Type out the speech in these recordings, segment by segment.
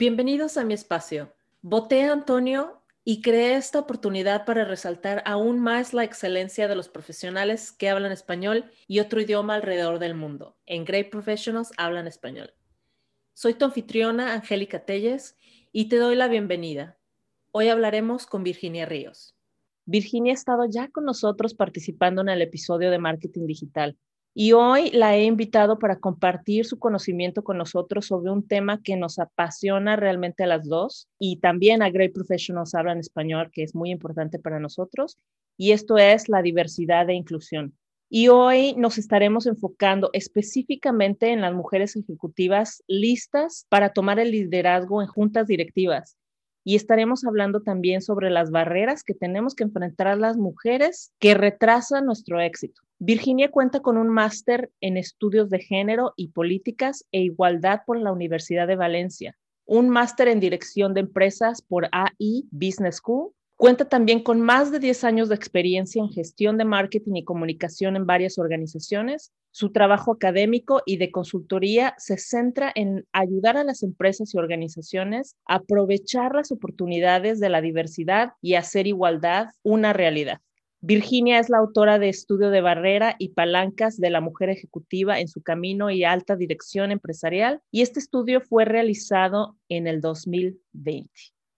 Bienvenidos a mi espacio. Voté a Antonio y creé esta oportunidad para resaltar aún más la excelencia de los profesionales que hablan español y otro idioma alrededor del mundo. En Great Professionals hablan español. Soy tu anfitriona, Angélica Telles, y te doy la bienvenida. Hoy hablaremos con Virginia Ríos. Virginia ha estado ya con nosotros participando en el episodio de Marketing Digital y hoy la he invitado para compartir su conocimiento con nosotros sobre un tema que nos apasiona realmente a las dos y también a Great Professionals Hablan Español, que es muy importante para nosotros, y esto es la diversidad e inclusión. Y hoy nos estaremos enfocando específicamente en las mujeres ejecutivas listas para tomar el liderazgo en juntas directivas y estaremos hablando también sobre las barreras que tenemos que enfrentar las mujeres que retrasan nuestro éxito. Virginia cuenta con un máster en estudios de género y políticas e igualdad por la Universidad de Valencia, un máster en dirección de empresas por AI Business School Cuenta también con más de 10 años de experiencia en gestión de marketing y comunicación en varias organizaciones. Su trabajo académico y de consultoría se centra en ayudar a las empresas y organizaciones a aprovechar las oportunidades de la diversidad y hacer igualdad una realidad. Virginia es la autora de Estudio de Barrera y Palancas de la Mujer Ejecutiva en su camino y alta dirección empresarial y este estudio fue realizado en el 2020.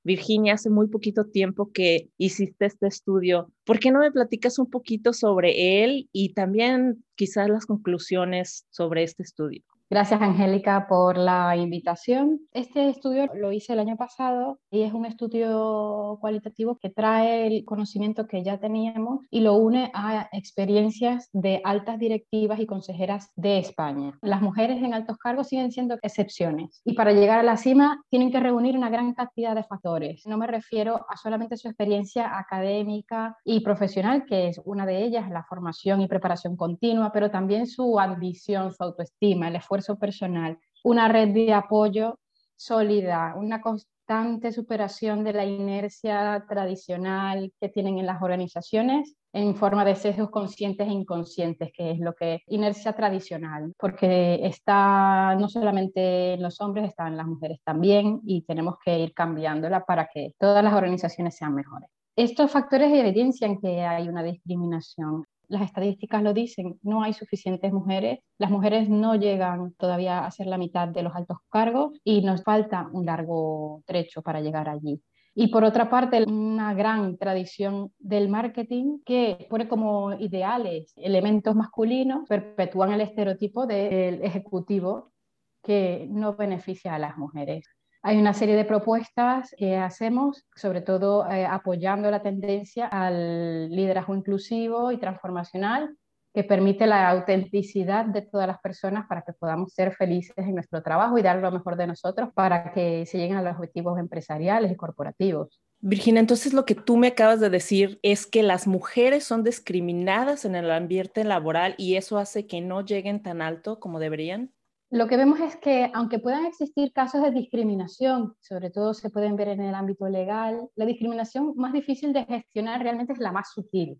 Virginia, hace muy poquito tiempo que hiciste este estudio. ¿Por qué no me platicas un poquito sobre él y también quizás las conclusiones sobre este estudio? Gracias, Angélica, por la invitación. Este estudio lo hice el año pasado y es un estudio cualitativo que trae el conocimiento que ya teníamos y lo une a experiencias de altas directivas y consejeras de España. Las mujeres en altos cargos siguen siendo excepciones y para llegar a la cima tienen que reunir una gran cantidad de factores. No me refiero a solamente su experiencia académica y profesional, que es una de ellas, la formación y preparación continua, pero también su ambición, su autoestima, el esfuerzo personal, una red de apoyo sólida, una constante superación de la inercia tradicional que tienen en las organizaciones en forma de sesgos conscientes e inconscientes, que es lo que inercia tradicional, porque está no solamente en los hombres, está en las mujeres también y tenemos que ir cambiándola para que todas las organizaciones sean mejores. Estos factores evidencian que hay una discriminación las estadísticas lo dicen, no hay suficientes mujeres, las mujeres no llegan todavía a ser la mitad de los altos cargos y nos falta un largo trecho para llegar allí. Y por otra parte, una gran tradición del marketing que pone como ideales elementos masculinos, perpetúan el estereotipo del ejecutivo que no beneficia a las mujeres. Hay una serie de propuestas que hacemos, sobre todo eh, apoyando la tendencia al liderazgo inclusivo y transformacional, que permite la autenticidad de todas las personas para que podamos ser felices en nuestro trabajo y dar lo mejor de nosotros para que se lleguen a los objetivos empresariales y corporativos. Virginia, entonces lo que tú me acabas de decir es que las mujeres son discriminadas en el ambiente laboral y eso hace que no lleguen tan alto como deberían lo que vemos es que aunque puedan existir casos de discriminación, sobre todo se pueden ver en el ámbito legal, la discriminación más difícil de gestionar realmente es la más sutil,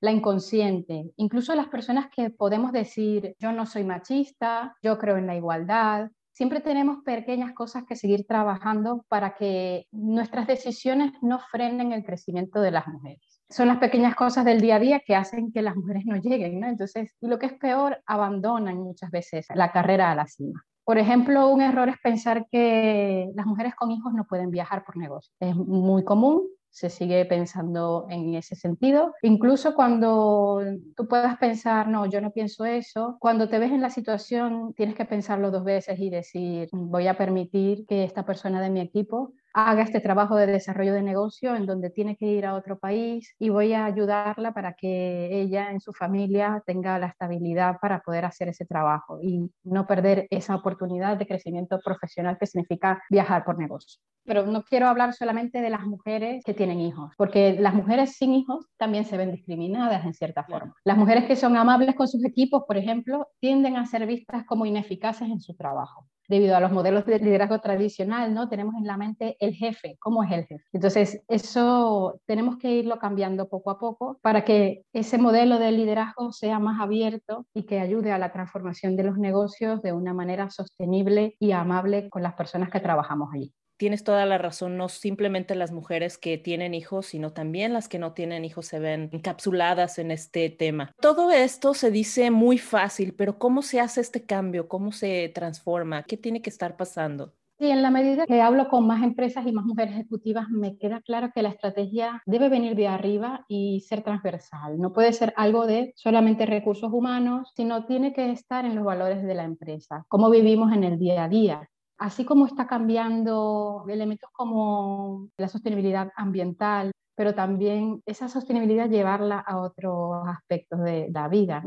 la inconsciente. Incluso las personas que podemos decir, yo no soy machista, yo creo en la igualdad, siempre tenemos pequeñas cosas que seguir trabajando para que nuestras decisiones no frenen el crecimiento de las mujeres son las pequeñas cosas del día a día que hacen que las mujeres no lleguen, ¿no? Entonces, y lo que es peor, abandonan muchas veces la carrera a la cima. Por ejemplo, un error es pensar que las mujeres con hijos no pueden viajar por negocio. Es muy común, se sigue pensando en ese sentido. Incluso cuando tú puedas pensar, no, yo no pienso eso, cuando te ves en la situación tienes que pensarlo dos veces y decir, voy a permitir que esta persona de mi equipo haga este trabajo de desarrollo de negocio en donde tiene que ir a otro país y voy a ayudarla para que ella en su familia tenga la estabilidad para poder hacer ese trabajo y no perder esa oportunidad de crecimiento profesional que significa viajar por negocio. Pero no quiero hablar solamente de las mujeres que tienen hijos, porque las mujeres sin hijos también se ven discriminadas en cierta forma. Las mujeres que son amables con sus equipos, por ejemplo, tienden a ser vistas como ineficaces en su trabajo debido a los modelos de liderazgo tradicional, ¿no? Tenemos en la mente el jefe, ¿cómo es el jefe? Entonces, eso tenemos que irlo cambiando poco a poco para que ese modelo de liderazgo sea más abierto y que ayude a la transformación de los negocios de una manera sostenible y amable con las personas que trabajamos allí tienes toda la razón, no simplemente las mujeres que tienen hijos, sino también las que no tienen hijos se ven encapsuladas en este tema. Todo esto se dice muy fácil, pero ¿cómo se hace este cambio? ¿Cómo se transforma? ¿Qué tiene que estar pasando? Sí, en la medida que hablo con más empresas y más mujeres ejecutivas, me queda claro que la estrategia debe venir de arriba y ser transversal. No puede ser algo de solamente recursos humanos, sino tiene que estar en los valores de la empresa, cómo vivimos en el día a día. Así como está cambiando elementos como la sostenibilidad ambiental, pero también esa sostenibilidad llevarla a otros aspectos de la vida.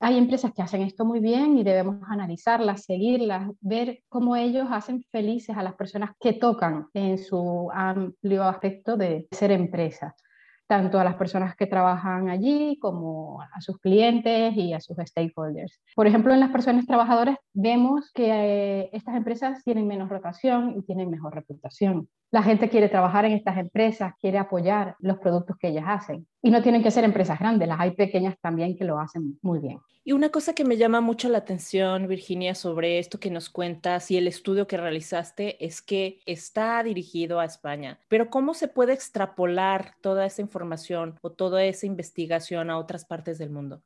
Hay empresas que hacen esto muy bien y debemos analizarlas, seguirlas, ver cómo ellos hacen felices a las personas que tocan en su amplio aspecto de ser empresa tanto a las personas que trabajan allí como a sus clientes y a sus stakeholders. Por ejemplo, en las personas trabajadoras vemos que eh, estas empresas tienen menos rotación y tienen mejor reputación. La gente quiere trabajar en estas empresas, quiere apoyar los productos que ellas hacen. Y no tienen que ser empresas grandes, las hay pequeñas también que lo hacen muy bien. Y una cosa que me llama mucho la atención, Virginia, sobre esto que nos cuentas y el estudio que realizaste es que está dirigido a España. Pero ¿cómo se puede extrapolar toda esa información o toda esa investigación a otras partes del mundo?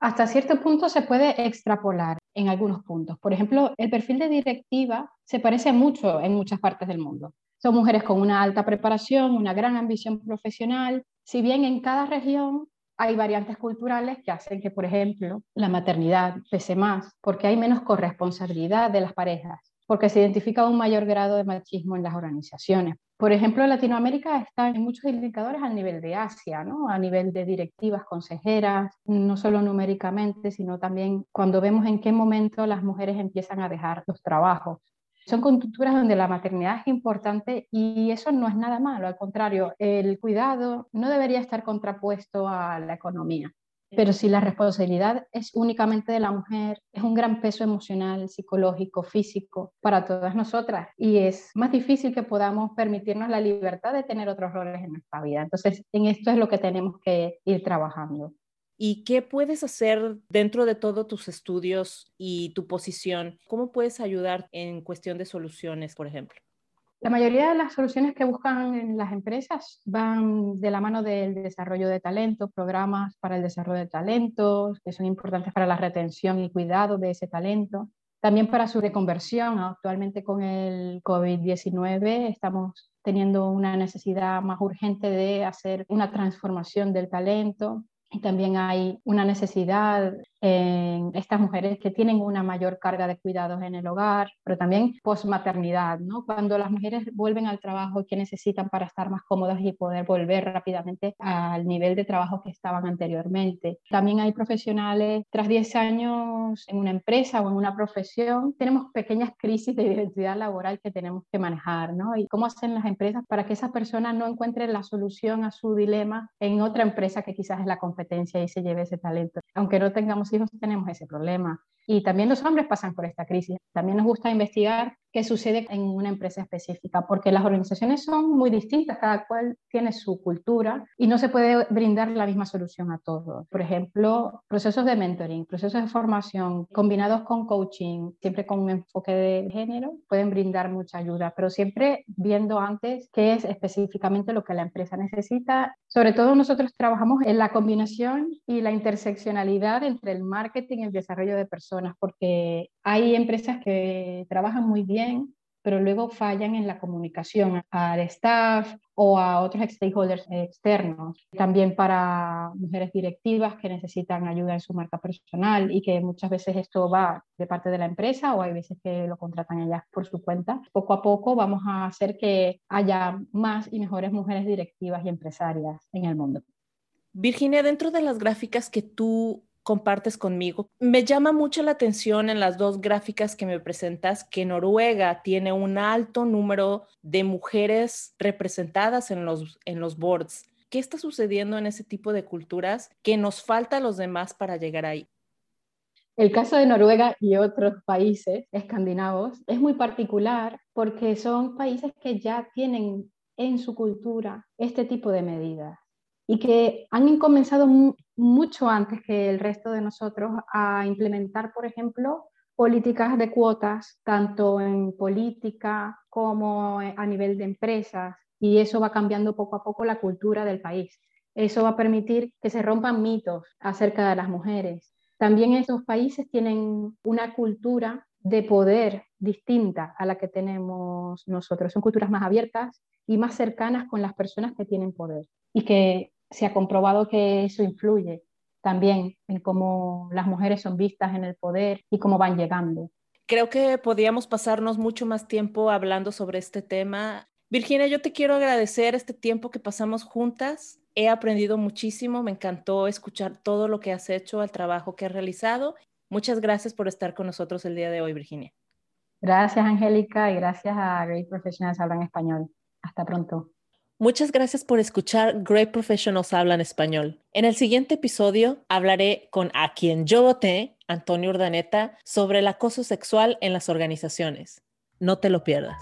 Hasta cierto punto se puede extrapolar en algunos puntos. Por ejemplo, el perfil de directiva se parece mucho en muchas partes del mundo. Son mujeres con una alta preparación, una gran ambición profesional. Si bien en cada región hay variantes culturales que hacen que, por ejemplo, la maternidad pese más, porque hay menos corresponsabilidad de las parejas, porque se identifica un mayor grado de machismo en las organizaciones. Por ejemplo, Latinoamérica está en muchos indicadores al nivel de Asia, ¿no? a nivel de directivas, consejeras, no solo numéricamente, sino también cuando vemos en qué momento las mujeres empiezan a dejar los trabajos son culturas donde la maternidad es importante y eso no es nada malo, al contrario, el cuidado no debería estar contrapuesto a la economía. Pero si la responsabilidad es únicamente de la mujer, es un gran peso emocional, psicológico, físico para todas nosotras y es más difícil que podamos permitirnos la libertad de tener otros roles en nuestra vida. Entonces, en esto es lo que tenemos que ir trabajando. ¿Y qué puedes hacer dentro de todos tus estudios y tu posición? ¿Cómo puedes ayudar en cuestión de soluciones, por ejemplo? La mayoría de las soluciones que buscan en las empresas van de la mano del desarrollo de talento, programas para el desarrollo de talentos, que son importantes para la retención y cuidado de ese talento. También para su reconversión. Actualmente con el COVID-19 estamos teniendo una necesidad más urgente de hacer una transformación del talento también hay una necesidad en estas mujeres que tienen una mayor carga de cuidados en el hogar, pero también posmaternidad, ¿no? Cuando las mujeres vuelven al trabajo que necesitan para estar más cómodas y poder volver rápidamente al nivel de trabajo que estaban anteriormente. También hay profesionales, tras 10 años en una empresa o en una profesión, tenemos pequeñas crisis de identidad laboral que tenemos que manejar, ¿no? Y cómo hacen las empresas para que esa persona no encuentre la solución a su dilema en otra empresa que quizás es la competencia y se lleve ese talento. Aunque no tengamos hijos tenemos ese problema. Y también los hombres pasan por esta crisis. También nos gusta investigar qué sucede en una empresa específica, porque las organizaciones son muy distintas, cada cual tiene su cultura y no se puede brindar la misma solución a todos. Por ejemplo, procesos de mentoring, procesos de formación combinados con coaching, siempre con un enfoque de género, pueden brindar mucha ayuda, pero siempre viendo antes qué es específicamente lo que la empresa necesita. Sobre todo nosotros trabajamos en la combinación y la interseccionalidad entre el marketing y el desarrollo de personas, porque hay empresas que trabajan muy bien pero luego fallan en la comunicación al staff o a otros stakeholders externos. También para mujeres directivas que necesitan ayuda en su marca personal y que muchas veces esto va de parte de la empresa o hay veces que lo contratan ellas por su cuenta. Poco a poco vamos a hacer que haya más y mejores mujeres directivas y empresarias en el mundo. Virginia, dentro de las gráficas que tú compartes conmigo. Me llama mucho la atención en las dos gráficas que me presentas que Noruega tiene un alto número de mujeres representadas en los, en los boards. ¿Qué está sucediendo en ese tipo de culturas que nos falta a los demás para llegar ahí? El caso de Noruega y otros países escandinavos es muy particular porque son países que ya tienen en su cultura este tipo de medidas y que han comenzado mucho antes que el resto de nosotros a implementar, por ejemplo, políticas de cuotas, tanto en política como a nivel de empresas, y eso va cambiando poco a poco la cultura del país. Eso va a permitir que se rompan mitos acerca de las mujeres. También esos países tienen una cultura de poder distinta a la que tenemos nosotros. Son culturas más abiertas y más cercanas con las personas que tienen poder y que se ha comprobado que eso influye también en cómo las mujeres son vistas en el poder y cómo van llegando. Creo que podríamos pasarnos mucho más tiempo hablando sobre este tema. Virginia, yo te quiero agradecer este tiempo que pasamos juntas. He aprendido muchísimo, me encantó escuchar todo lo que has hecho, el trabajo que has realizado Muchas gracias por estar con nosotros el día de hoy, Virginia. Gracias, Angélica, y gracias a Great Professionals Hablan Español. Hasta pronto. Muchas gracias por escuchar Great Professionals Hablan Español. En el siguiente episodio hablaré con a quien yo voté, Antonio Urdaneta, sobre el acoso sexual en las organizaciones. No te lo pierdas.